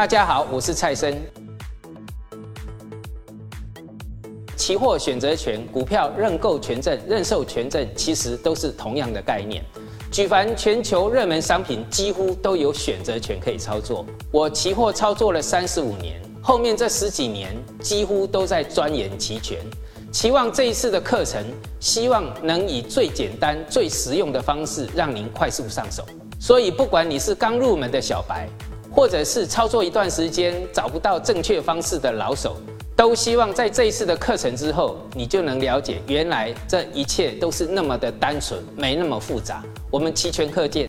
大家好，我是蔡生。期货选择权、股票认购权证、认售权证，其实都是同样的概念。举凡全球热门商品，几乎都有选择权可以操作。我期货操作了三十五年，后面这十几年几乎都在钻研期权。期望这一次的课程，希望能以最简单、最实用的方式，让您快速上手。所以，不管你是刚入门的小白，或者是操作一段时间找不到正确方式的老手。都希望在这一次的课程之后，你就能了解，原来这一切都是那么的单纯，没那么复杂。我们期权课见。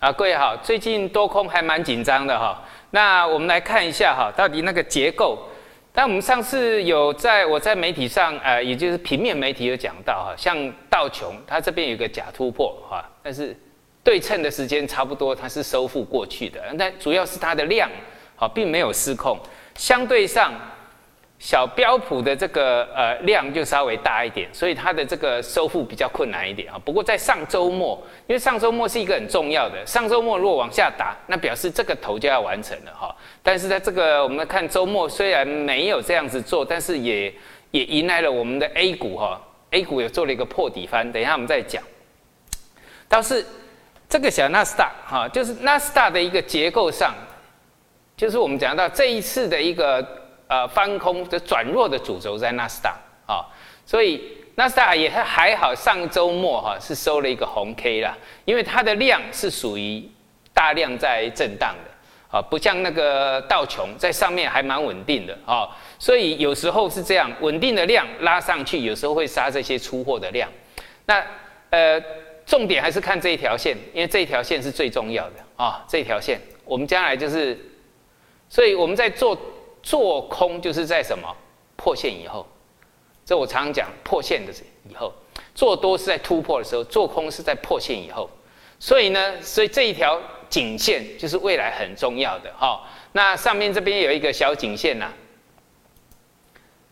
啊，各位好，最近多空还蛮紧张的哈。那我们来看一下哈，到底那个结构。但我们上次有在我在媒体上，呃，也就是平面媒体有讲到哈，像道琼，它这边有个假突破哈，但是对称的时间差不多，它是收复过去的。但主要是它的量好，并没有失控，相对上。小标普的这个呃量就稍微大一点，所以它的这个收复比较困难一点啊。不过在上周末，因为上周末是一个很重要的，上周末如果往下打，那表示这个头就要完成了哈。但是在这个我们看周末虽然没有这样子做，但是也也迎来了我们的 A 股哈，A 股也做了一个破底翻，等一下我们再讲。倒是这个小纳斯达哈，就是纳斯达的一个结构上，就是我们讲到这一次的一个。呃，翻空的转弱的主轴在纳斯达啊，所以纳斯达也还好，上周末哈是收了一个红 K 啦，因为它的量是属于大量在震荡的啊，不像那个道琼在上面还蛮稳定的啊，所以有时候是这样，稳定的量拉上去，有时候会杀这些出货的量。那呃，重点还是看这一条线，因为这一条线是最重要的啊，这条线我们将来就是，所以我们在做。做空就是在什么破线以后，这我常常讲破线的以后，做多是在突破的时候，做空是在破线以后。所以呢，所以这一条颈线就是未来很重要的哈。那上面这边有一个小颈线呐，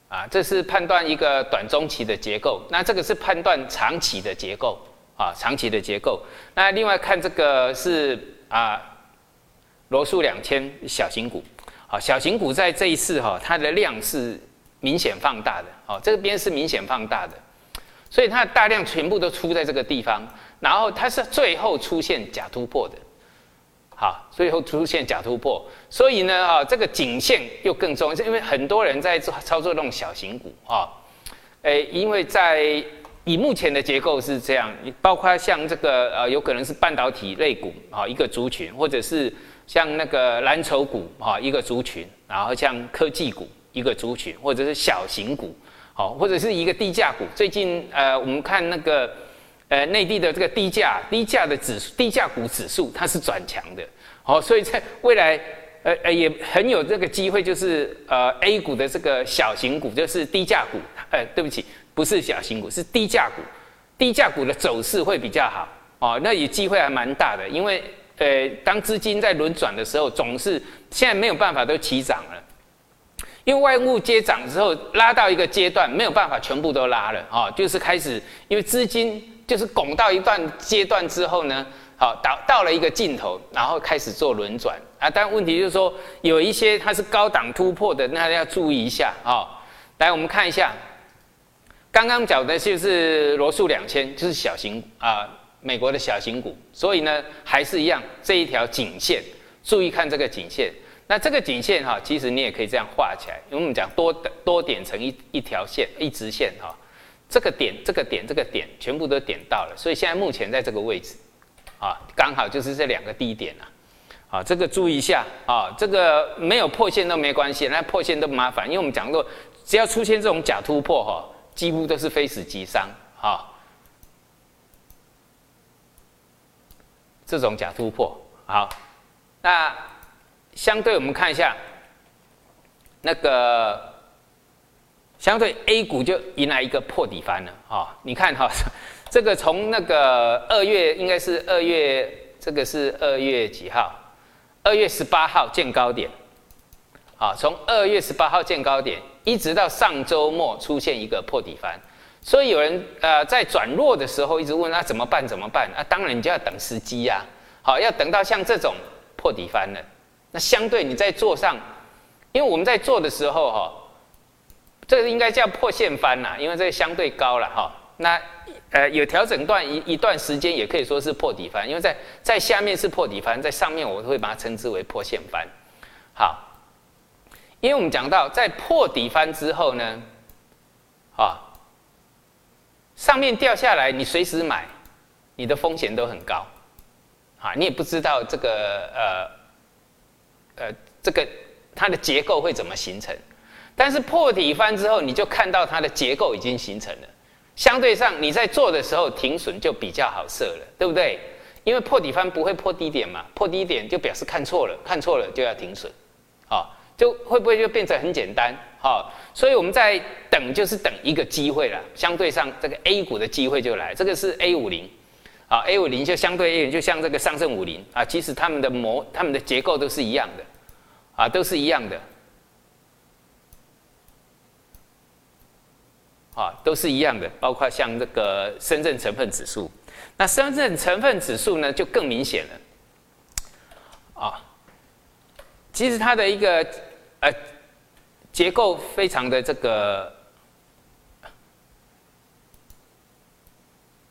啊，这是判断一个短中期的结构。那这个是判断长期的结构啊，长期的结构。那另外看这个是啊，罗素两千小型股。好，小型股在这一次哈，它的量是明显放大的，哦，这边是明显放大的，所以它的大量全部都出在这个地方，然后它是最后出现假突破的，好，最后出现假突破，所以呢，啊，这个颈线又更重要，因为很多人在操作那种小型股，啊，诶，因为在以目前的结构是这样，包括像这个呃，有可能是半导体类股啊，一个族群，或者是。像那个蓝筹股哈一个族群，然后像科技股一个族群，或者是小型股，好，或者是一个低价股。最近呃，我们看那个呃内地的这个低价低价的指数低价股指数，它是转强的，好，所以在未来呃呃也很有这个机会，就是呃 A 股的这个小型股，就是低价股，呃对不起，不是小型股，是低价股，低价股的走势会比较好，哦，那也机会还蛮大的，因为。呃，当资金在轮转的时候，总是现在没有办法都起涨了，因为外物接涨之后拉到一个阶段，没有办法全部都拉了啊，就是开始因为资金就是拱到一段阶段之后呢，好到到了一个尽头，然后开始做轮转啊。但问题就是说，有一些它是高档突破的，那要注意一下啊。来，我们看一下，刚刚讲的就是罗素两千，就是小型啊。美国的小型股，所以呢，还是一样这一条颈线，注意看这个颈线。那这个颈线哈，其实你也可以这样画起来，因为我们讲多多点成一一条线，一直线哈。这个点、这个点、这个点，全部都点到了，所以现在目前在这个位置，啊，刚好就是这两个低点啊。啊，这个注意一下啊，这个没有破线都没关系，那破线都麻烦，因为我们讲过，只要出现这种假突破哈，几乎都是非死即伤啊。这种假突破，好，那相对我们看一下，那个相对 A 股就迎来一个破底翻了啊！你看哈，这个从那个二月应该是二月，这个是二月几号？二月十八号见高点，啊，从二月十八号见高点，一直到上周末出现一个破底翻。所以有人呃在转弱的时候一直问那怎么办怎么办啊？当然你就要等时机呀，好要等到像这种破底翻了，那相对你在做上，因为我们在做的时候哈，这个应该叫破线翻啦，因为这个相对高了哈。那呃有调整段一一段时间，也可以说是破底翻，因为在在下面是破底翻，在上面我会把它称之为破线翻。好，因为我们讲到在破底翻之后呢，啊，上面掉下来，你随时买，你的风险都很高，啊，你也不知道这个呃呃这个它的结构会怎么形成，但是破底翻之后，你就看到它的结构已经形成了。相对上，你在做的时候停损就比较好设了，对不对？因为破底翻不会破低点嘛，破低点就表示看错了，看错了就要停损，啊，就会不会就变成很简单？好，所以我们在等就是等一个机会了。相对上，这个 A 股的机会就来，这个是 A 五零，啊，A 五零就相对 A 就像这个上证五零啊，其实它们的模、它们的结构都是一样的，啊，都是一样的。啊，都是一样的，包括像这个深圳成分指数，那深圳成分指数呢就更明显了。啊，其实它的一个呃结构非常的这个，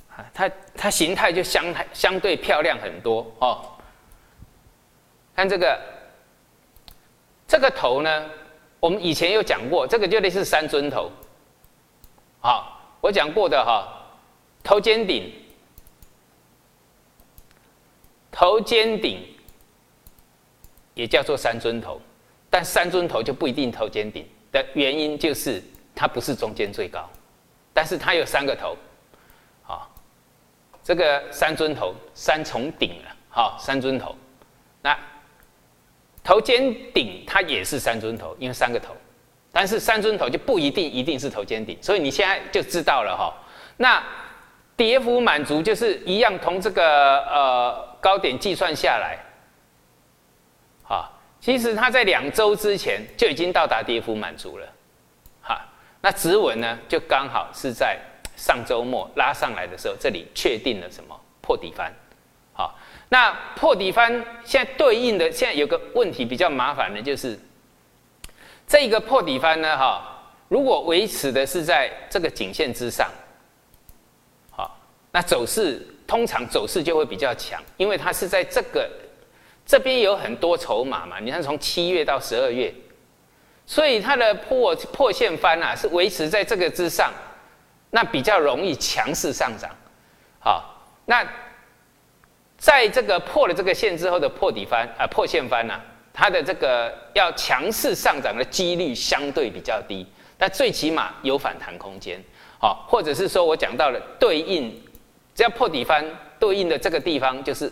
啊，它它形态就相相对漂亮很多哦。看这个这个头呢，我们以前有讲过，这个就类似三尊头。好，我讲过的哈，头肩顶，头肩顶也叫做三尊头，但三尊头就不一定头肩顶的原因就是它不是中间最高，但是它有三个头，好，这个三尊头三重顶了，好，三尊头，那头肩顶它也是三尊头，因为三个头。但是三尊头就不一定一定是头肩顶，所以你现在就知道了哈。那跌幅满足就是一样，从这个呃高点计算下来，其实它在两周之前就已经到达跌幅满足了，哈。那指纹呢，就刚好是在上周末拉上来的时候，这里确定了什么破底翻，好。那破底翻现在对应的现在有个问题比较麻烦的就是。这个破底翻呢，哈，如果维持的是在这个颈线之上，好，那走势通常走势就会比较强，因为它是在这个这边有很多筹码嘛。你看从七月到十二月，所以它的破破线翻啊是维持在这个之上，那比较容易强势上涨，好，那在这个破了这个线之后的破底翻啊破线翻呢？它的这个要强势上涨的几率相对比较低，但最起码有反弹空间，好，或者是说我讲到了对应，只要破底翻对应的这个地方就是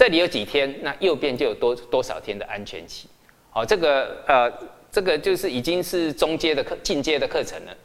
这里有几天，那右边就有多多少天的安全期，好，这个呃这个就是已经是中阶的课进阶的课程了，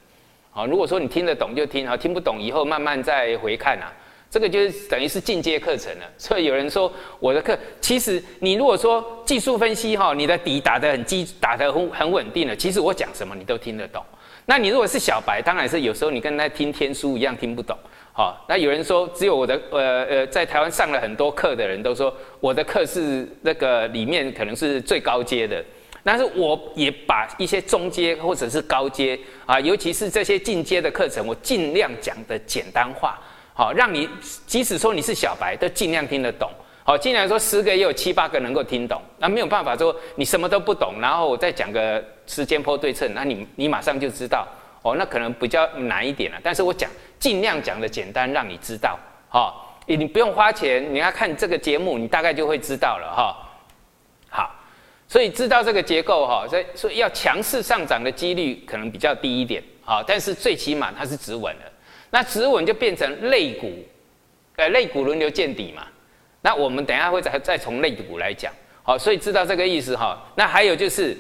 好，如果说你听得懂就听，好，听不懂以后慢慢再回看啊。这个就是等于是进阶课程了，所以有人说我的课，其实你如果说技术分析哈，你的底打得很基，打得很很稳定了，其实我讲什么你都听得懂。那你如果是小白，当然是有时候你跟他听天书一样听不懂。好，那有人说只有我的呃呃，在台湾上了很多课的人都说我的课是那个里面可能是最高阶的，但是我也把一些中阶或者是高阶啊，尤其是这些进阶的课程，我尽量讲的简单化。好，让你即使说你是小白，都尽量听得懂。好，尽量说十个也有七八个能够听懂。那没有办法说你什么都不懂，然后我再讲个时间坡对称，那你你马上就知道。哦，那可能比较难一点了。但是我讲尽量讲的简单，让你知道。好，你不用花钱，你要看这个节目，你大概就会知道了哈。好，所以知道这个结构哈，所以所以要强势上涨的几率可能比较低一点。好，但是最起码它是止稳的。那止稳就变成肋骨，呃，肋骨轮流见底嘛。那我们等一下会再再从肋骨来讲，好，所以知道这个意思哈。那还有就是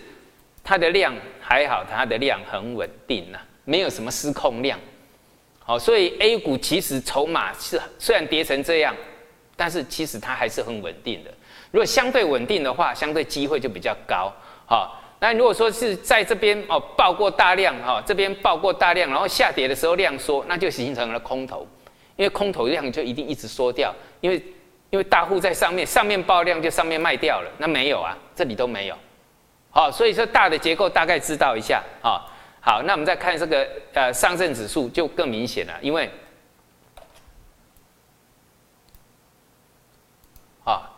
它的量还好，它的量很稳定呐，没有什么失控量。好，所以 A 股其实筹码是虽然跌成这样，但是其实它还是很稳定的。如果相对稳定的话，相对机会就比较高。好。那如果说是在这边哦爆过大量哈，这边爆过大量，然后下跌的时候量缩，那就形成了空头，因为空头量就一定一直缩掉，因为因为大户在上面，上面爆量就上面卖掉了，那没有啊，这里都没有。好，所以说大的结构大概知道一下啊。好，那我们再看这个呃上证指数就更明显了，因为啊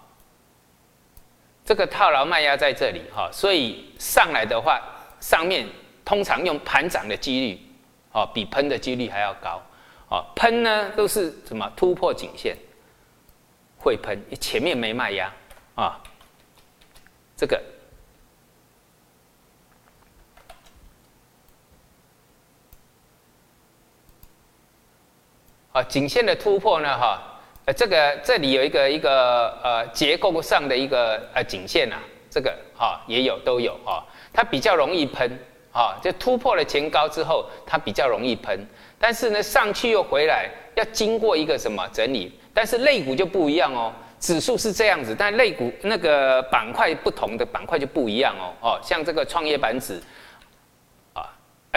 这个套牢卖压在这里哈，所以上来的话，上面通常用盘涨的几率哦比喷的几率还要高。哦，喷呢都是什么突破颈线会喷，前面没卖压啊，这个啊颈线的突破呢哈，呃这个这里有一个一个呃结构上的一个呃颈线啊，这个哈也有都有啊，它比较容易喷啊，就突破了前高之后，它比较容易喷。但是呢，上去又回来，要经过一个什么整理？但是类股就不一样哦，指数是这样子，但类股那个板块不同的板块就不一样哦。哦，像这个创业板指，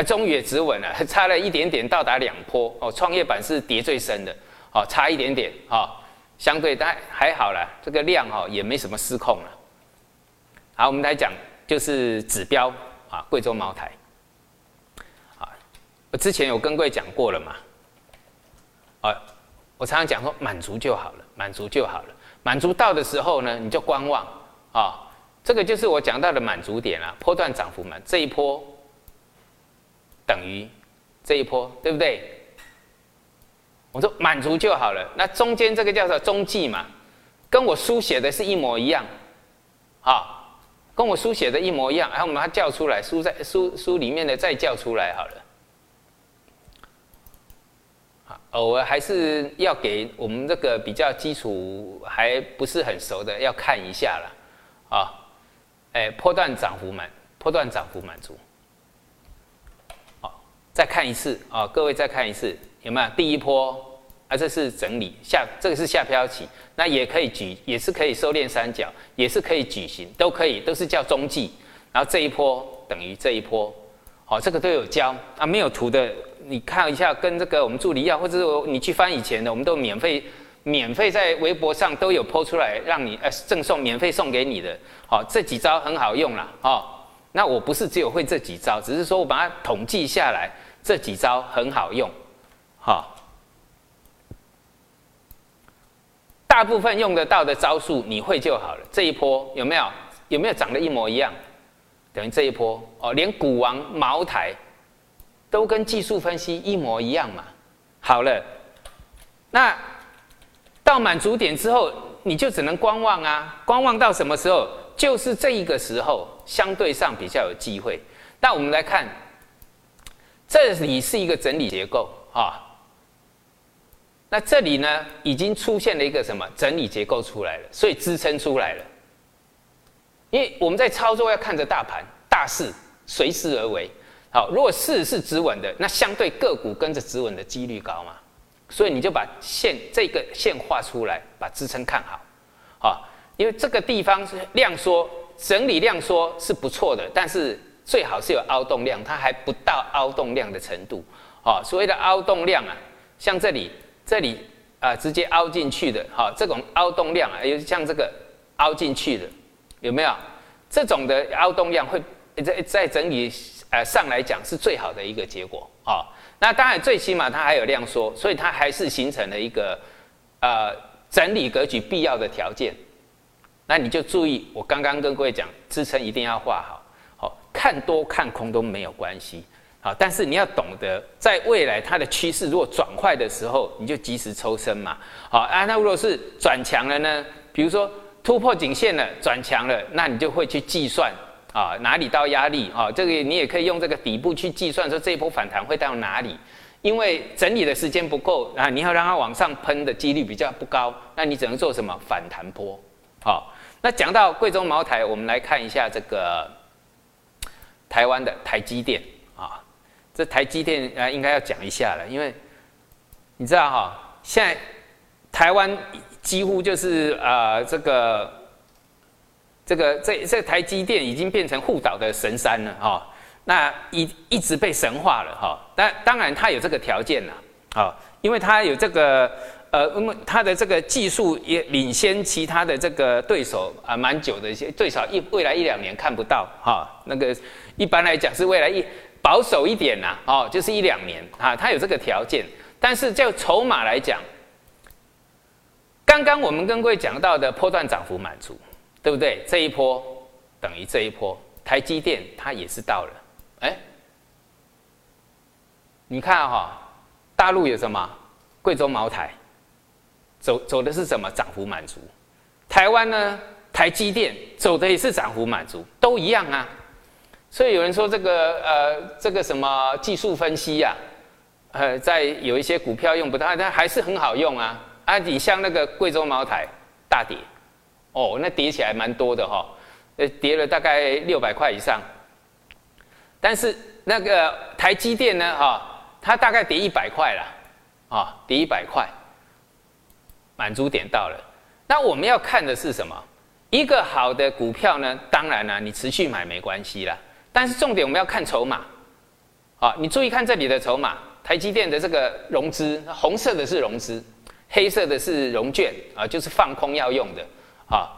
啊，终于也止稳了，差了一点点到达两波哦。创业板是跌最深的，哦，差一点点，哦，相对但还好了，这个量哦也没什么失控了。好，我们来讲就是指标啊，贵州茅台啊。我之前有跟各位讲过了嘛，啊，我常常讲说满足就好了，满足就好了，满足到的时候呢，你就观望啊，这个就是我讲到的满足点了，波段涨幅嘛，这一波等于这一波，对不对？我说满足就好了，那中间这个叫做中继嘛，跟我书写的是一模一样，啊，跟我书写的一模一样，然后我们把它叫出来，书在书书里面的再叫出来好了。偶尔还是要给我们这个比较基础还不是很熟的要看一下了，啊，哎，波段涨幅满，波段涨幅满足，再看一次啊，各位再看一次，有没有第一波？啊，这是整理下，这个是下飘起，那也可以举，也是可以收敛三角，也是可以举行，都可以，都是叫中继，然后这一波等于这一波，好，这个都有教啊，没有图的。你看一下，跟这个我们助理要，或者你去翻以前的，我们都免费，免费在微博上都有抛出来，让你呃赠送，免费送给你的。好，这几招很好用了哦。那我不是只有会这几招，只是说我把它统计下来，这几招很好用。好，大部分用得到的招数你会就好了。这一波有没有？有没有长得一模一样？等于这一波哦，连股王茅台。都跟技术分析一模一样嘛？好了，那到满足点之后，你就只能观望啊！观望到什么时候？就是这一个时候，相对上比较有机会。那我们来看，这里是一个整理结构啊。那这里呢，已经出现了一个什么整理结构出来了，所以支撑出来了。因为我们在操作要看着大盘大势，随势而为。好，如果势是止稳的，那相对个股跟着止稳的几率高嘛？所以你就把线这个线画出来，把支撑看好，啊，因为这个地方是量缩整理量缩是不错的，但是最好是有凹动量，它还不到凹动量的程度，啊，所谓的凹动量啊，像这里这里啊直接凹进去的，哈，这种凹动量啊，有像这个凹进去的，有没有？这种的凹动量会在在整理。呃，上来讲是最好的一个结果啊。那当然，最起码它还有量缩，所以它还是形成了一个呃整理格局必要的条件。那你就注意，我刚刚跟各位讲，支撑一定要画好，好看多看空都没有关系，好，但是你要懂得，在未来它的趋势如果转坏的时候，你就及时抽身嘛。好啊，那如果是转强了呢？比如说突破颈线了，转强了，那你就会去计算。啊，哪里到压力啊？这个你也可以用这个底部去计算，说这一波反弹会到哪里？因为整理的时间不够啊，你要让它往上喷的几率比较不高，那你只能做什么反弹波？好，那讲到贵州茅台，我们来看一下这个台湾的台积电啊，这台积电啊应该要讲一下了，因为你知道哈，现在台湾几乎就是啊这个。这个这这台积电已经变成护岛的神山了哈，那一一直被神化了哈。但当然它有这个条件了，啊，因为它有这个呃，因为它的这个技术也领先其他的这个对手啊，蛮久的一些，最少一未来一两年看不到哈。那个一般来讲是未来一保守一点呐，哦，就是一两年啊，它有这个条件。但是就筹码来讲，刚刚我们跟各位讲到的波段涨幅满足，对不对？这一波等于这一波，台积电它也是到了，哎。你看哈，大陆有什么？贵州茅台，走走的是什么？涨幅满足。台湾呢？台积电走的也是涨幅满足，都一样啊。所以有人说这个呃，这个什么技术分析呀，呃，在有一些股票用不到，但还是很好用啊。啊，你像那个贵州茅台大跌，哦，那跌起来蛮多的哈，呃，跌了大概六百块以上。但是那个台积电呢，哈。它大概跌一百块了，啊，跌一百块，满足点到了。那我们要看的是什么？一个好的股票呢？当然了，你持续买没关系啦。但是重点我们要看筹码，啊，你注意看这里的筹码，台积电的这个融资，红色的是融资，黑色的是融券，啊，就是放空要用的，啊，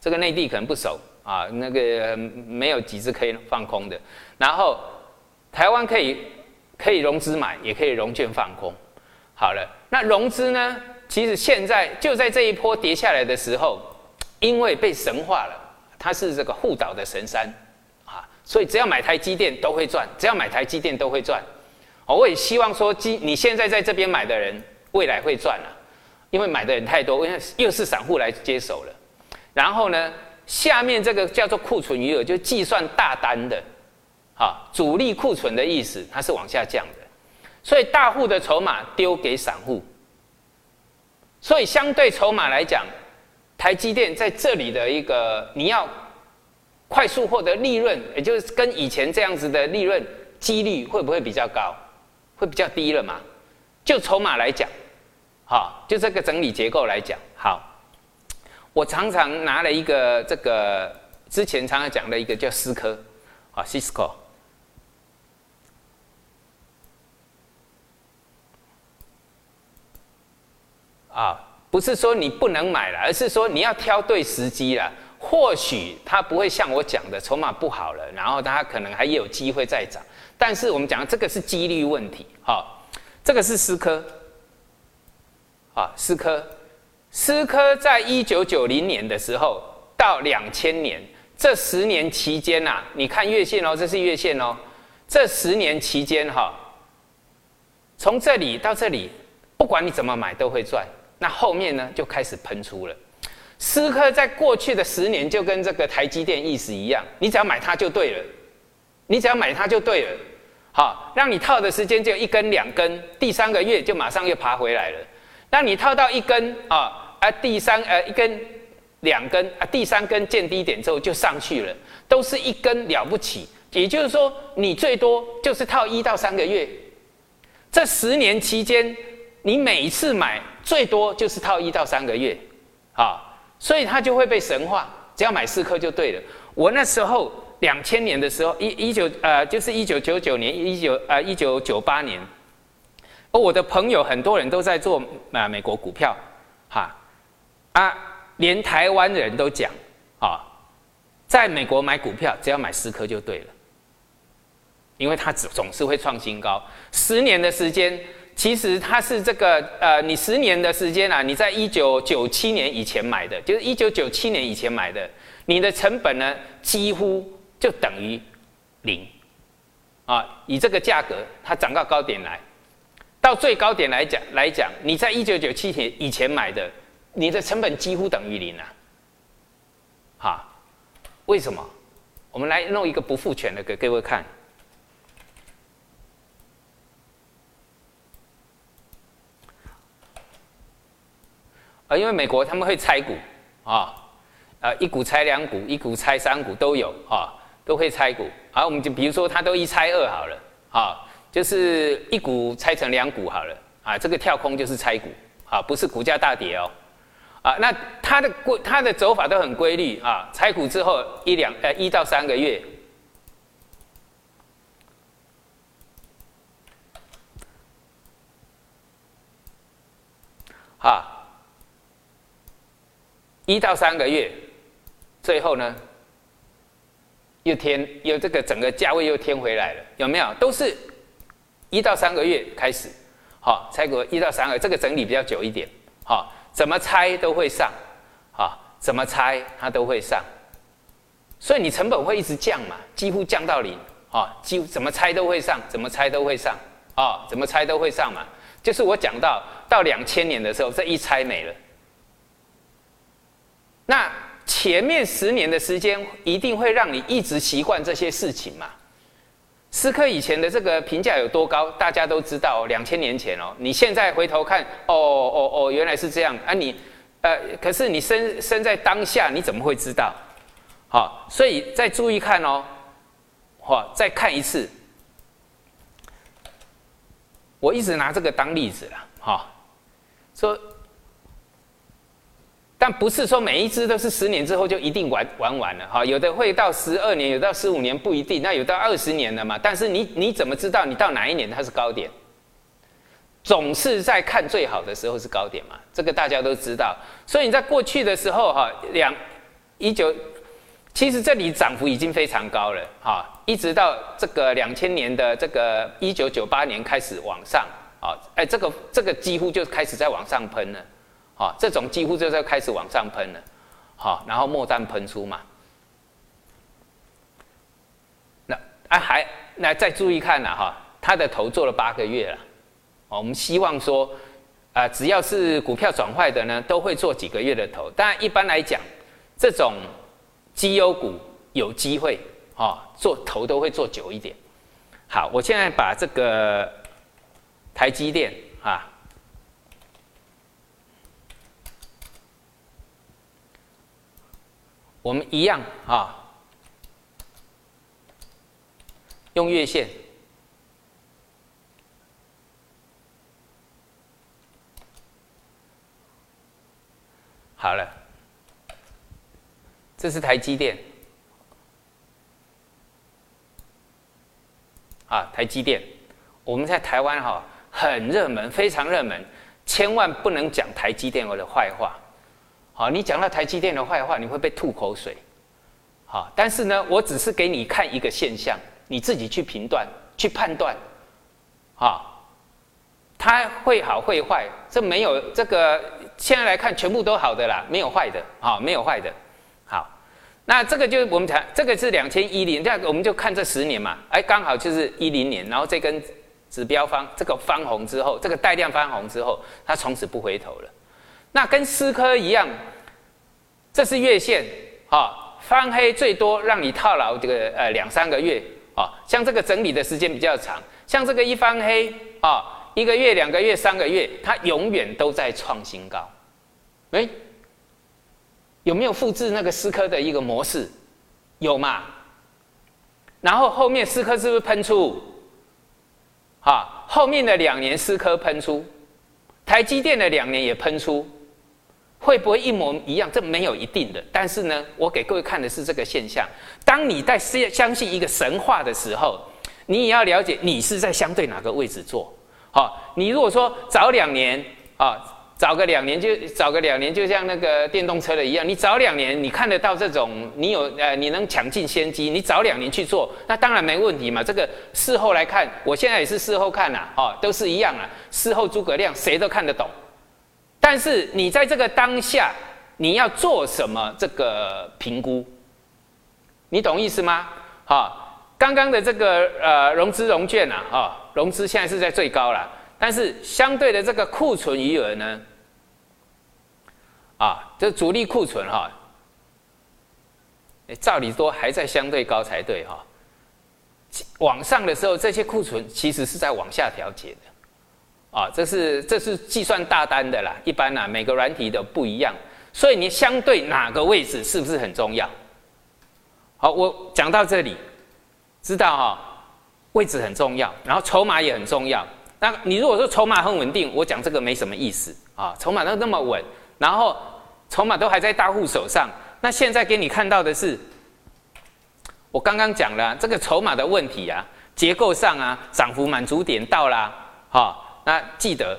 这个内地可能不熟，啊，那个没有几只可以放空的。然后台湾可以。可以融资买，也可以融券放空。好了，那融资呢？其实现在就在这一波跌下来的时候，因为被神化了，它是这个护岛的神山啊，所以只要买台积电都会赚，只要买台积电都会赚。我也希望说，基你现在在这边买的人，未来会赚了，因为买的人太多，因为又是散户来接手了。然后呢，下面这个叫做库存余额，就计算大单的。啊，主力库存的意思，它是往下降的，所以大户的筹码丢给散户，所以相对筹码来讲，台积电在这里的一个你要快速获得利润，也就是跟以前这样子的利润几率会不会比较高？会比较低了嘛？就筹码来讲，好，就这个整理结构来讲，好，我常常拿了一个这个之前常常讲的一个叫思科啊，Cisco。啊，不是说你不能买了，而是说你要挑对时机了。或许它不会像我讲的筹码不好了，然后它可能还有机会再涨。但是我们讲这个是几率问题，哈，这个是思科，啊，思科，思科在一九九零年的时候到两千年这十年期间呐，你看月线哦，这是月线哦，这十年期间哈，从这里到这里，不管你怎么买都会赚。那后面呢，就开始喷出了。思科在过去的十年就跟这个台积电意思一样，你只要买它就对了，你只要买它就对了。好，让你套的时间就一根两根，第三个月就马上又爬回来了。那你套到一根啊，啊第三呃一根两根啊第三根见低点之后就上去了，都是一根了不起。也就是说，你最多就是套一到三个月。这十年期间，你每一次买。最多就是套一到三个月，啊，所以它就会被神化，只要买四颗就对了。我那时候两千年的时候，一一九呃，就是一九九九年，一九呃一九九八年，哦，我的朋友很多人都在做啊美国股票，哈，啊，连台湾人都讲啊，在美国买股票只要买四颗就对了，因为它总总是会创新高，十年的时间。其实它是这个呃，你十年的时间啊，你在一九九七年以前买的，就是一九九七年以前买的，你的成本呢几乎就等于零啊。以这个价格，它涨到高点来，到最高点来讲来讲，你在一九九七年以前买的，你的成本几乎等于零啊。哈，为什么？我们来弄一个不复权的给各位看。啊因为美国他们会拆股啊，啊，一股拆两股，一股拆三股都有啊，都会拆股。好，我们就比如说，它都一拆二好了，啊，就是一股拆成两股好了，啊，这个跳空就是拆股，啊，不是股价大跌哦，啊，那它的规它的走法都很规律啊，拆股之后一两呃一到三个月。哈，一到三个月，最后呢，又添又这个整个价位又添回来了，有没有？都是一到三个月开始，好，拆股一到三个，这个整理比较久一点，好，怎么拆都会上，好，怎么拆它都会上，所以你成本会一直降嘛，几乎降到零，啊，几乎怎么拆都会上，怎么拆都会上，啊，怎么拆都会上嘛。就是我讲到到两千年的时候，这一拆没了。那前面十年的时间，一定会让你一直习惯这些事情嘛？思科以前的这个评价有多高，大家都知道。两千年前哦，你现在回头看，哦哦哦，原来是这样啊！你呃，可是你身身在当下，你怎么会知道？好，所以再注意看哦，好，再看一次。我一直拿这个当例子了，哈，说，但不是说每一只都是十年之后就一定玩玩完了，哈，有的会到十二年，有到十五年不一定，那有到二十年的嘛。但是你你怎么知道你到哪一年它是高点？总是在看最好的时候是高点嘛，这个大家都知道。所以你在过去的时候，哈，两一九。其实这里涨幅已经非常高了，哈，一直到这个两千年的这个一九九八年开始往上，啊，哎，这个这个几乎就开始在往上喷了，啊，这种几乎就在开始往上喷了，好，然后末端喷出嘛，那啊还那再注意看了哈，它的头做了八个月了，我们希望说，啊，只要是股票转坏的呢，都会做几个月的头，但一般来讲，这种。绩优股有机会，啊，做头都会做久一点。好，我现在把这个台积电啊，我们一样啊，用月线，好了。这是台积电，啊，台积电，我们在台湾哈很热门，非常热门，千万不能讲台积电我的坏话，好，你讲到台积电的坏话，你会被吐口水，好，但是呢，我只是给你看一个现象，你自己去评断、去判断，啊，它会好会坏，这没有这个现在来看全部都好的啦，没有坏的，啊，没有坏的。好那这个就是我们讲，这个是两千一零，这样我们就看这十年嘛，哎，刚好就是一零年，然后这根指标方这个翻红之后，这个带量翻红之后，它从此不回头了。那跟思科一样，这是月线啊，翻黑最多让你套牢这个呃两三个月啊，像这个整理的时间比较长，像这个一翻黑啊，一个月、两个月、三个月，它永远都在创新高，哎。有没有复制那个思科的一个模式？有嘛？然后后面思科是不是喷出？啊，后面的两年思科喷出，台积电的两年也喷出，会不会一模一样？这没有一定的。但是呢，我给各位看的是这个现象。当你在相信一个神话的时候，你也要了解你是在相对哪个位置做。好，你如果说早两年啊。早个两年就早个两年，就像那个电动车的一样，你早两年你看得到这种，你有呃，你能抢进先机，你早两年去做，那当然没问题嘛。这个事后来看，我现在也是事后看呐，哦，都是一样啊。事后诸葛亮谁都看得懂，但是你在这个当下，你要做什么这个评估？你懂意思吗？哈，刚刚的这个呃融资融券呐，哈，融资现在是在最高了，但是相对的这个库存余额呢？啊，这主力库存哈，照理说还在相对高才对哈。往上的时候，这些库存其实是在往下调节的。啊，这是这是计算大单的啦。一般呢，每个软体的不一样，所以你相对哪个位置是不是很重要？好，我讲到这里，知道哈，位置很重要，然后筹码也很重要。那你如果说筹码很稳定，我讲这个没什么意思啊。筹码都那么稳，然后。筹码都还在大户手上，那现在给你看到的是，我刚刚讲了这个筹码的问题啊，结构上啊，涨幅满足点到啦，好，那记得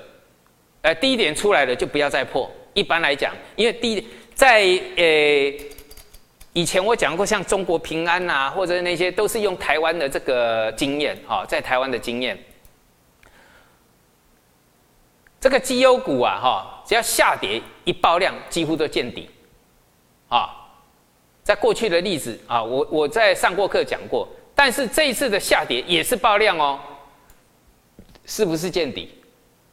呃低点出来了就不要再破。一般来讲，因为低在呃以前我讲过，像中国平安呐，或者那些都是用台湾的这个经验啊，在台湾的经验，这个绩优股啊哈，只要下跌一爆量，几乎都见底啊。在过去的例子啊，我我在上过课讲过，但是这一次的下跌也是爆量哦，是不是见底？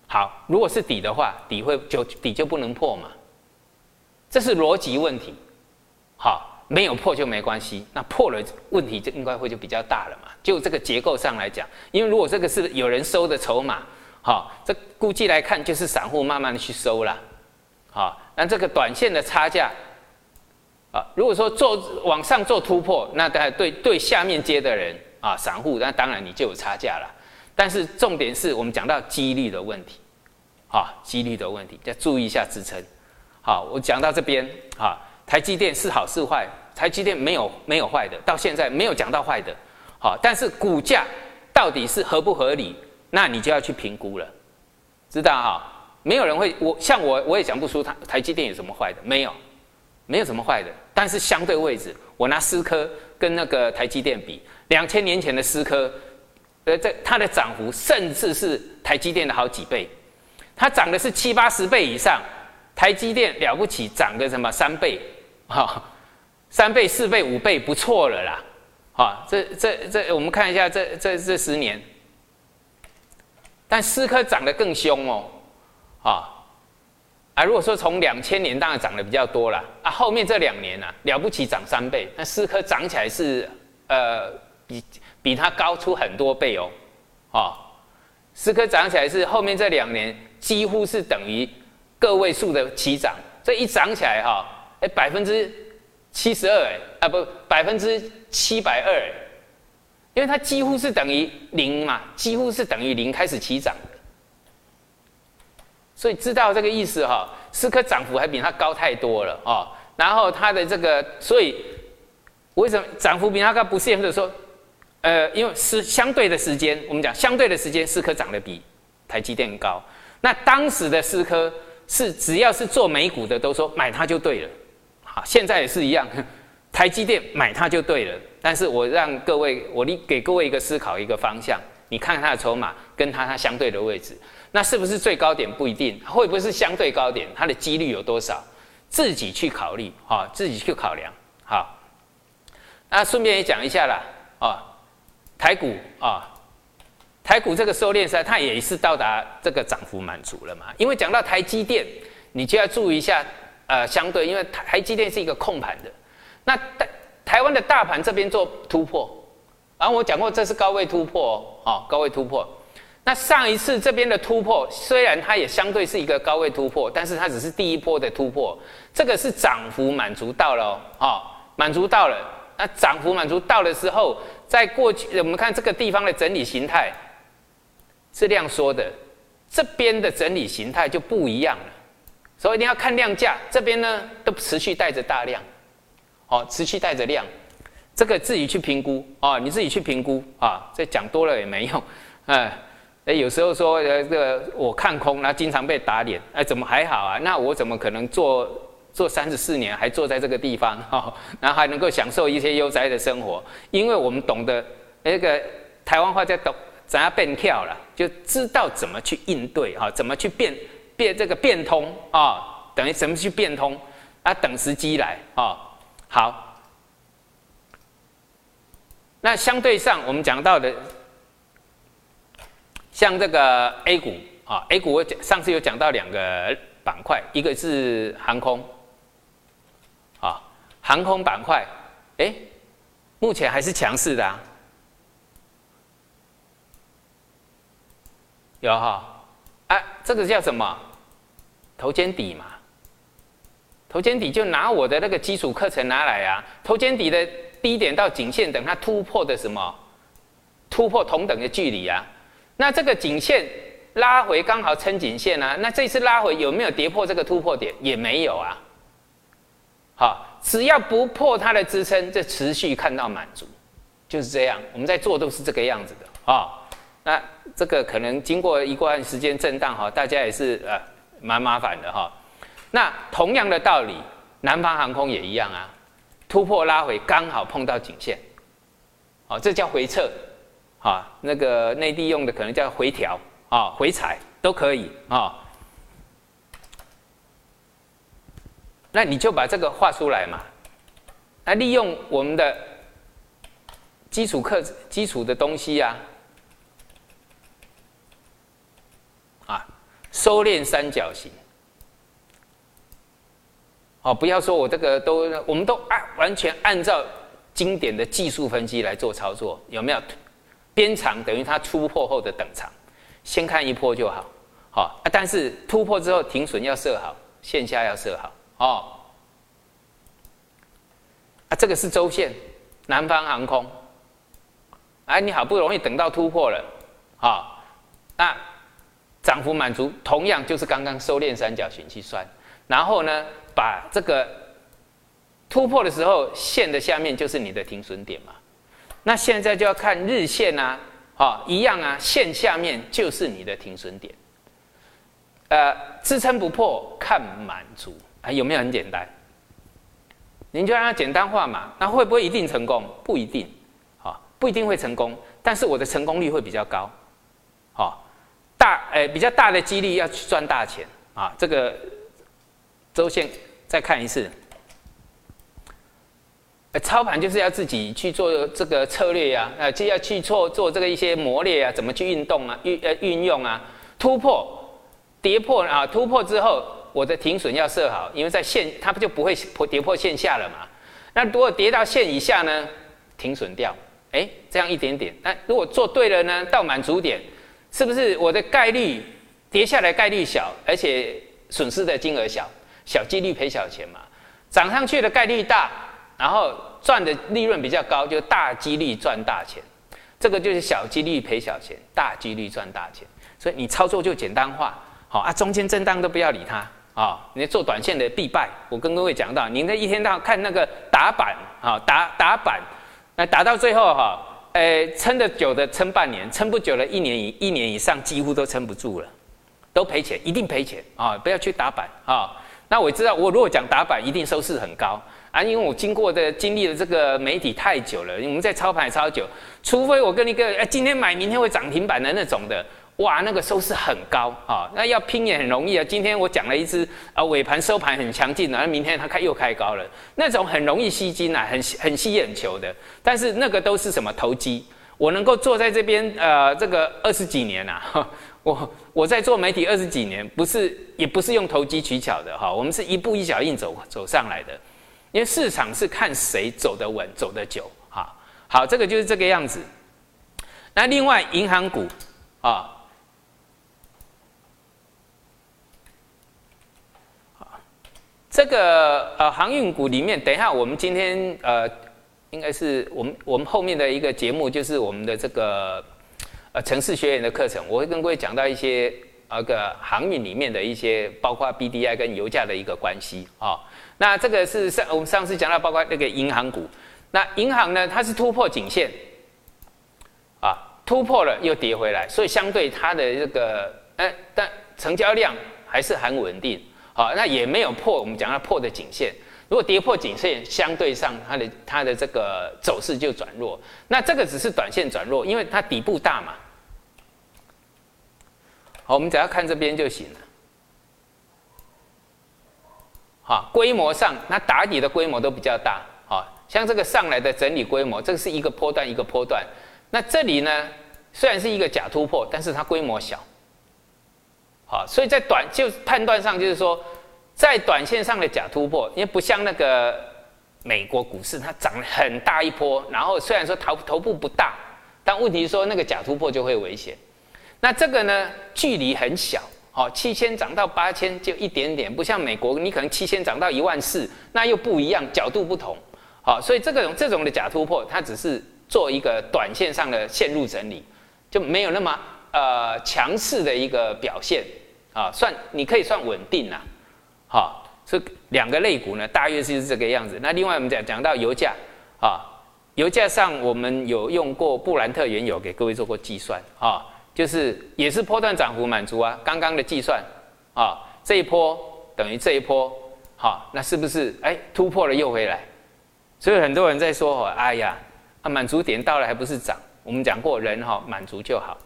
好，如果是底的话，底会就底就不能破嘛，这是逻辑问题。好，没有破就没关系，那破了问题就应该会就比较大了嘛。就这个结构上来讲，因为如果这个是有人收的筹码，好，这估计来看就是散户慢慢的去收了，好，那这个短线的差价。啊，如果说做往上做突破，那当然对对下面接的人啊，散户，那当然你就有差价了。但是重点是我们讲到几率的问题，啊，几率的问题，要注意一下支撑。好，我讲到这边，啊，台积电是好是坏？台积电没有没有坏的，到现在没有讲到坏的。好，但是股价到底是合不合理？那你就要去评估了，知道哈？没有人会，我像我我也讲不出台台积电有什么坏的，没有。没有什么坏的，但是相对位置，我拿思科跟那个台积电比，两千年前的思科，呃，这它的涨幅甚至是台积电的好几倍，它涨的是七八十倍以上，台积电了不起，涨个什么三倍，哈，三倍、四倍、五倍不错了啦，啊，这这这，我们看一下这这这十年，但思科涨得更凶哦，啊。啊，如果说从两千年当然涨得比较多了啊，后面这两年呢了不起涨三倍，那思科涨起来是呃比比它高出很多倍哦，啊，思科涨起来是后面这两年几乎是等于个位数的起涨，这一涨起来哈，哎百分之七十二哎啊不百分之七百二哎，因为它几乎是等于零嘛，几乎是等于零开始起涨。所以知道这个意思哈，思科涨幅还比它高太多了哦。然后它的这个，所以为什么涨幅比它高？不是或者说，呃，因为是相对的时间，我们讲相对的时间，思科涨得比台积电高。那当时的思科是只要是做美股的都说买它就对了，好，现在也是一样，台积电买它就对了。但是我让各位，我给各位一个思考一个方向，你看它的筹码跟它它相对的位置。那是不是最高点不一定？会不会是相对高点？它的几率有多少？自己去考虑啊，自己去考量。好，那顺便也讲一下啦，啊，台股啊，台股这个收敛赛，它也是到达这个涨幅满足了嘛？因为讲到台积电，你就要注意一下，呃，相对，因为台积电是一个控盘的，那台台湾的大盘这边做突破，然后我讲过这是高位突破哦，高位突破。那上一次这边的突破，虽然它也相对是一个高位突破，但是它只是第一波的突破，这个是涨幅满足到了哦，满足到了。那涨幅满足到的时候，在过去我们看这个地方的整理形态是量缩的，这边的整理形态就不一样了，所以一定要看量价，这边呢都持续带着大量，哦，持续带着量，这个自己去评估啊，你自己去评估啊，这讲多了也没用，哎。哎，有时候说呃，这个我看空，那经常被打脸。哎，怎么还好啊？那我怎么可能做做三十四年，还坐在这个地方 哈？然后还能够享受一些悠哉的生活？因为我们懂得那个台湾话叫懂怎样变跳了，就知道怎么去应对哈，怎么去变变这个变通啊？等于怎么去变通？啊，等时机来啊。好，那相对上我们讲到的。像这个 A 股啊，A 股我讲上次有讲到两个板块，一个是航空，航空板块，哎，目前还是强势的啊，有哈，哎，这个叫什么？头肩底嘛，头肩底就拿我的那个基础课程拿来啊，头肩底的低点到颈线，等它突破的什么？突破同等的距离啊。那这个颈线拉回刚好撑颈线啊，那这次拉回有没有跌破这个突破点？也没有啊。好，只要不破它的支撑，这持续看到满足，就是这样。我们在做都是这个样子的啊。那这个可能经过一段时间震荡哈，大家也是呃蛮麻烦的哈。那同样的道理，南方航空也一样啊，突破拉回刚好碰到颈线，哦，这叫回撤，啊，那个内地用的可能叫回调啊，回踩都可以啊。那你就把这个画出来嘛，那利用我们的基础课基础的东西呀，啊，收敛三角形，哦，不要说我这个都，我们都按完全按照经典的技术分析来做操作，有没有？边长等于它突破后的等长，先看一波就好，好啊，但是突破之后停损要设好，线下要设好。哦，啊，这个是周线，南方航空，哎，你好不容易等到突破了，啊，那涨幅满足，同样就是刚刚收敛三角形去算，然后呢，把这个突破的时候线的下面就是你的停损点嘛，那现在就要看日线啊，好，一样啊，线下面就是你的停损点，呃，支撑不破看满足。啊，有没有很简单？您就让它简单化嘛。那会不会一定成功？不一定，好，不一定会成功。但是我的成功率会比较高，好，大诶比较大的几率要去赚大钱啊。这个周线再看一次，操盘就是要自己去做这个策略呀，啊，就要去做做这个一些磨练啊，怎么去运动啊，运呃运用啊，突破跌破啊，突破之后。我的停损要设好，因为在线它不就不会破跌破线下了嘛？那如果跌到线以下呢？停损掉，哎，这样一点点。那如果做对了呢？到满足点，是不是我的概率跌下来概率小，而且损失的金额小，小几率赔小钱嘛？涨上去的概率大，然后赚的利润比较高，就大几率赚大钱。这个就是小几率赔小钱，大几率赚大钱。所以你操作就简单化，好啊，中间震荡都不要理它。啊，你做短线的必败。我跟各位讲到，您的一天到看那个打板啊，打打板，那打到最后哈，呃，撑得久的撑半年，撑不久的一年以一年以上几乎都撑不住了，都赔钱，一定赔钱啊！不要去打板啊。那我知道，我如果讲打板，一定收视很高啊，因为我经过的经历了这个媒体太久了，我们在操盘超久，除非我跟一个哎今天买明天会涨停板的那种的。哇，那个收视很高啊！那要拼也很容易啊。今天我讲了一只啊，尾盘收盘很强劲的，那明天它开又开高了，那种很容易吸金啊，很很吸眼球的。但是那个都是什么投机？我能够坐在这边呃，这个二十几年呐，我我在做媒体二十几年，不是也不是用投机取巧的哈，我们是一步一脚印走走上来的。因为市场是看谁走得稳、走得久哈。好，这个就是这个样子。那另外银行股啊。这个呃航运股里面，等一下我们今天呃，应该是我们我们后面的一个节目，就是我们的这个呃城市学员的课程，我会跟各位讲到一些那个航运里面的一些，包括 B D I 跟油价的一个关系啊。那这个是上我们上次讲到，包括那个银行股，那银行呢，它是突破颈线啊，突破了又跌回来，所以相对它的这个哎，但成交量还是很稳定。好，那也没有破，我们讲它破的颈线，如果跌破颈线，相对上它的它的这个走势就转弱。那这个只是短线转弱，因为它底部大嘛。好，我们只要看这边就行了。好，规模上那打底的规模都比较大。好，像这个上来的整理规模，这个是一个波段一个波段。那这里呢，虽然是一个假突破，但是它规模小。好，所以在短就判断上就是说，在短线上的假突破，因为不像那个美国股市，它涨了很大一波，然后虽然说头头部不大，但问题是说那个假突破就会危险。那这个呢，距离很小，好，七千涨到八千就一点点，不像美国，你可能七千涨到一万四，那又不一样，角度不同，好，所以这个这种的假突破，它只是做一个短线上的线路整理，就没有那么呃强势的一个表现。啊，算你可以算稳定啦，好，这两个类股呢，大约是这个样子。那另外我们讲讲到油价啊，油价上我们有用过布兰特原油给各位做过计算啊，就是也是波段涨幅满足啊，刚刚的计算啊，这一波等于这一波，好，那是不是哎突破了又回来？所以很多人在说，哎呀，啊满足点到了还不是涨？我们讲过人哈满足就好，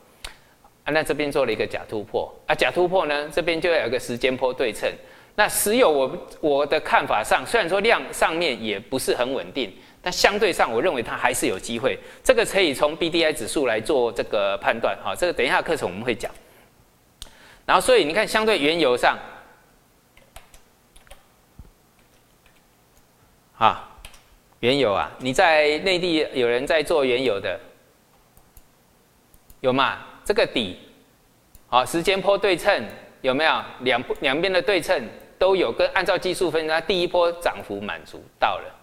啊那这边做了一个假突破，啊假突破呢这边就要有个时间波对称。那石油我我的看法上，虽然说量上面也不是很稳定，但相对上我认为它还是有机会。这个可以从 B D I 指数来做这个判断，哈，这个等一下课程我们会讲。然后所以你看，相对原油上，啊，原油啊，你在内地有人在做原油的，有吗？这个底，好，时间波对称有没有？两两边的对称。都有跟按照技术分析，它第一波涨幅满足到了，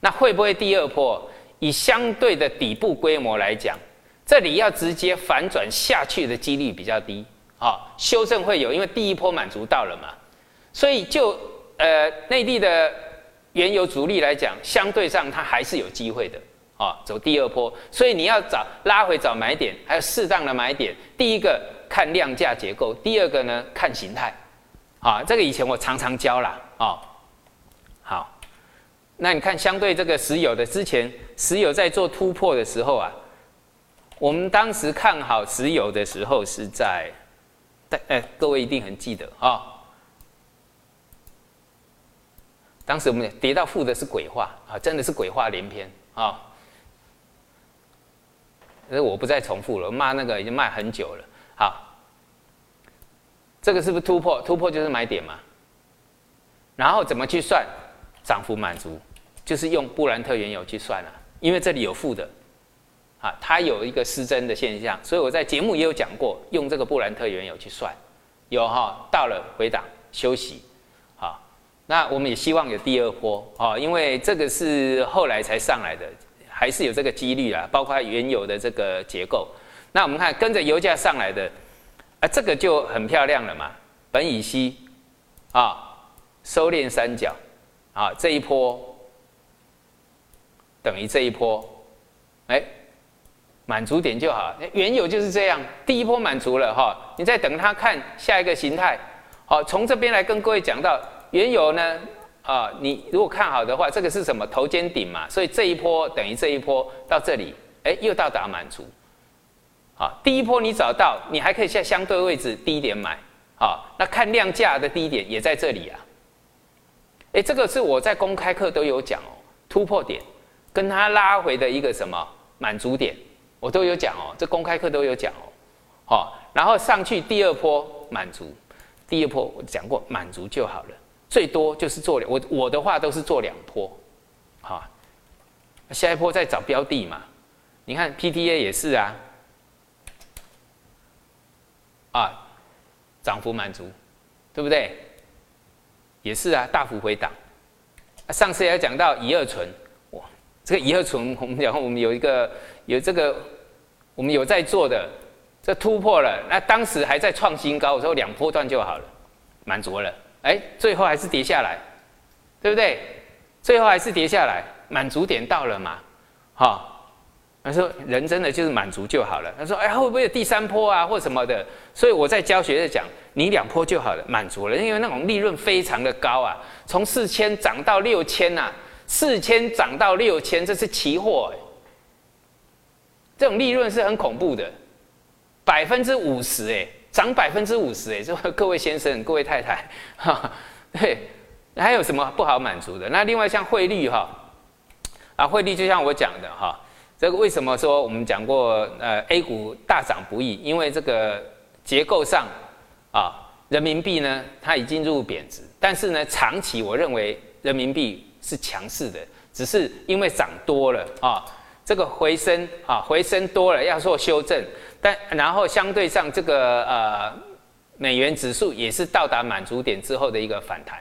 那会不会第二波以相对的底部规模来讲，这里要直接反转下去的几率比较低啊？修正会有，因为第一波满足到了嘛，所以就呃内地的原油主力来讲，相对上它还是有机会的啊，走第二波，所以你要找拉回找买点，还有适当的买点。第一个看量价结构，第二个呢看形态。啊，这个以前我常常教了哦。好，那你看，相对这个石油的，之前石油在做突破的时候啊，我们当时看好石油的时候是在，但哎，各位一定很记得啊。当时我们跌到负的是鬼话啊，真的是鬼话连篇啊。那我不再重复了，骂那个已经骂很久了。好。这个是不是突破？突破就是买点嘛。然后怎么去算涨幅满足？就是用布兰特原油去算了，因为这里有负的，啊，它有一个失真的现象，所以我在节目也有讲过，用这个布兰特原油去算，有哈，到了回档休息，好，那我们也希望有第二波啊，因为这个是后来才上来的，还是有这个几率啊，包括原油的这个结构。那我们看跟着油价上来的。啊，这个就很漂亮了嘛，本乙烯，啊，收敛三角，啊，这一波等于这一波，哎，满足点就好。原有就是这样，第一波满足了哈，你再等它看下一个形态。好，从这边来跟各位讲到原有呢，啊，你如果看好的话，这个是什么头肩顶嘛，所以这一波等于这一波到这里，哎，又到达满足。啊，第一波你找到，你还可以在相对位置低点买，啊，那看量价的低点也在这里啊。哎，这个是我在公开课都有讲哦，突破点跟它拉回的一个什么满足点，我都有讲哦，这公开课都有讲哦。好，然后上去第二波满足，第二波我讲过满足就好了，最多就是做两，我我的话都是做两波，好，下一波再找标的嘛。你看 PTA 也是啊。啊，涨幅满足，对不对？也是啊，大幅回档。上次也讲到乙二醇，哇，这个乙二醇，我们讲我们有一个有这个，我们有在做的，这突破了，那当时还在创新高，我说两波段就好了，满足了，哎，最后还是跌下来，对不对？最后还是跌下来，满足点到了嘛，哈。他说：“人真的就是满足就好了。”他说：“哎，会不会有第三波啊，或什么的？”所以我在教学在讲，你两波就好了，满足了，因为那种利润非常的高啊，从四千涨到六千呐，四千涨到六千，这是期货，这种利润是很恐怖的，百分之五十哎，涨百分之五十哎，这 各位先生、各位太太，哈，对，还有什么不好满足的？那另外像汇率哈，啊，汇率就像我讲的哈。这个为什么说我们讲过？呃，A 股大涨不易，因为这个结构上啊，人民币呢它已经入贬值，但是呢，长期我认为人民币是强势的，只是因为涨多了啊，这个回升啊，回升多了要做修正，但然后相对上这个呃美元指数也是到达满足点之后的一个反弹。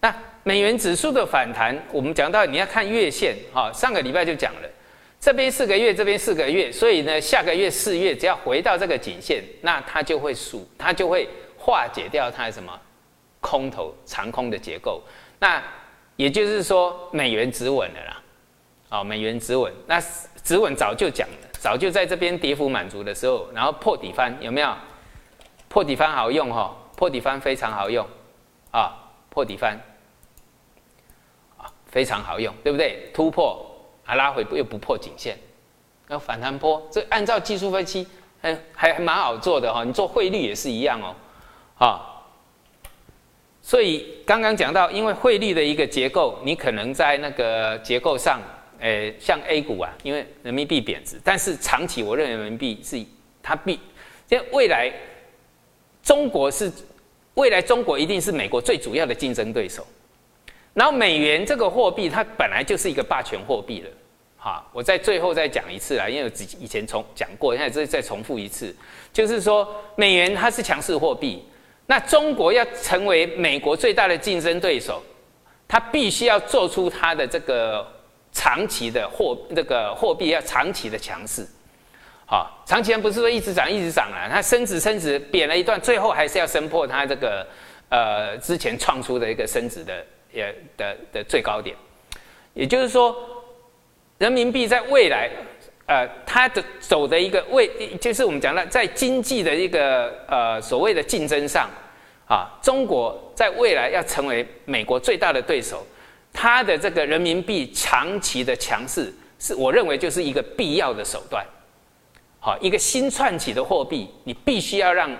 那美元指数的反弹，我们讲到你要看月线哈，上个礼拜就讲了。这边四个月，这边四个月，所以呢，下个月四月只要回到这个颈线，那它就会数，它就会化解掉它的什么空头长空的结构。那也就是说，美元止稳了啦，哦，美元止稳。那止稳早就讲了，早就在这边跌幅满足的时候，然后破底翻有没有？破底翻好用哈，破底翻非常好用，啊，破底翻，啊，非常好用，对不对？突破啊，拉回又不破颈线，要反弹波，这按照技术分析，哎，还还蛮好做的哈。你做汇率也是一样哦，啊。所以刚刚讲到，因为汇率的一个结构，你可能在那个结构上，诶，像 A 股啊，因为人民币贬值，但是长期我认为人民币是它必，因为未来中国是未来中国一定是美国最主要的竞争对手。然后美元这个货币它本来就是一个霸权货币了，哈，我在最后再讲一次啊，因为以前重讲过，现在再再重复一次，就是说美元它是强势货币。那中国要成为美国最大的竞争对手，它必须要做出它的这个长期的货这个货币要长期的强势，好，长期不是说一直涨一直涨啊，它升值升值贬了一段，最后还是要升破它这个呃之前创出的一个升值的也的的最高点，也就是说，人民币在未来。呃，它的走的一个位，就是我们讲的，在经济的一个呃所谓的竞争上，啊，中国在未来要成为美国最大的对手，它的这个人民币长期的强势，是我认为就是一个必要的手段。好，一个新串起的货币，你必须要让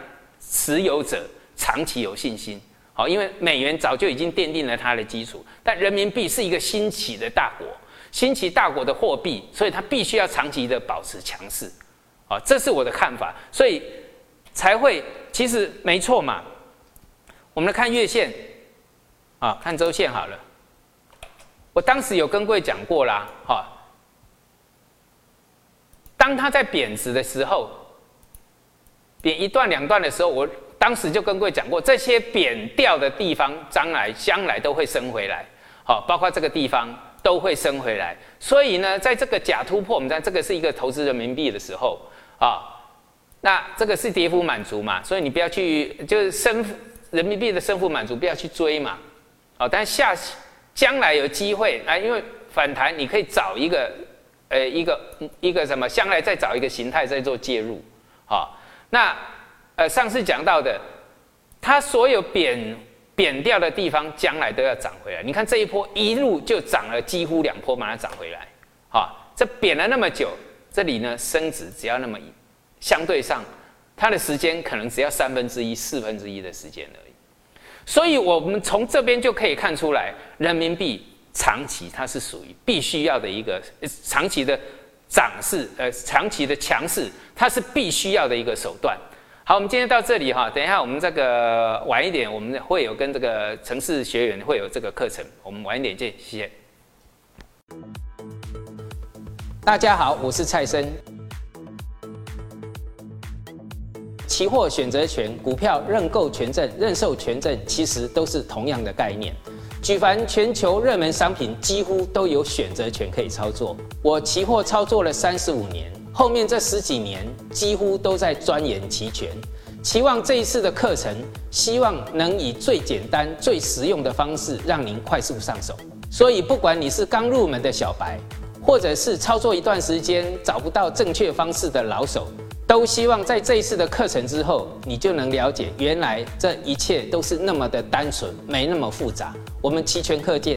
持有者长期有信心。好，因为美元早就已经奠定了它的基础，但人民币是一个新起的大国。新起大国的货币，所以它必须要长期的保持强势，啊，这是我的看法，所以才会其实没错嘛。我们来看月线，啊，看周线好了。我当时有跟各位讲过啦，哈，当它在贬值的时候，贬一段两段的时候，我当时就跟各位讲过，这些贬掉的地方，将来将来都会升回来，好，包括这个地方。都会升回来，所以呢，在这个假突破，我们在这个是一个投资人民币的时候啊，那这个是跌幅满足嘛，所以你不要去就是升人民币的升幅满足，不要去追嘛，啊，但下将来有机会啊，因为反弹你可以找一个呃一个一个什么，将来再找一个形态再做介入，啊，那呃上次讲到的，它所有贬。贬掉的地方，将来都要涨回来。你看这一波一路就涨了，几乎两波把它涨回来。好，这贬了那么久，这里呢升值只要那么，相对上它的时间可能只要三分之一、四分之一的时间而已。所以我们从这边就可以看出来，人民币长期它是属于必须要的一个长期的涨势，呃，长期的强势，它是必须要的一个手段。好，我们今天到这里哈。等一下，我们这个晚一点，我们会有跟这个城市学员会有这个课程。我们晚一点见，谢谢。大家好，我是蔡生。期货选择权、股票认购权证、认售权证，其实都是同样的概念。举凡全球热门商品，几乎都有选择权可以操作。我期货操作了三十五年。后面这十几年几乎都在钻研期权，期望这一次的课程，希望能以最简单、最实用的方式让您快速上手。所以，不管你是刚入门的小白，或者是操作一段时间找不到正确方式的老手，都希望在这一次的课程之后，你就能了解，原来这一切都是那么的单纯，没那么复杂。我们期权课件。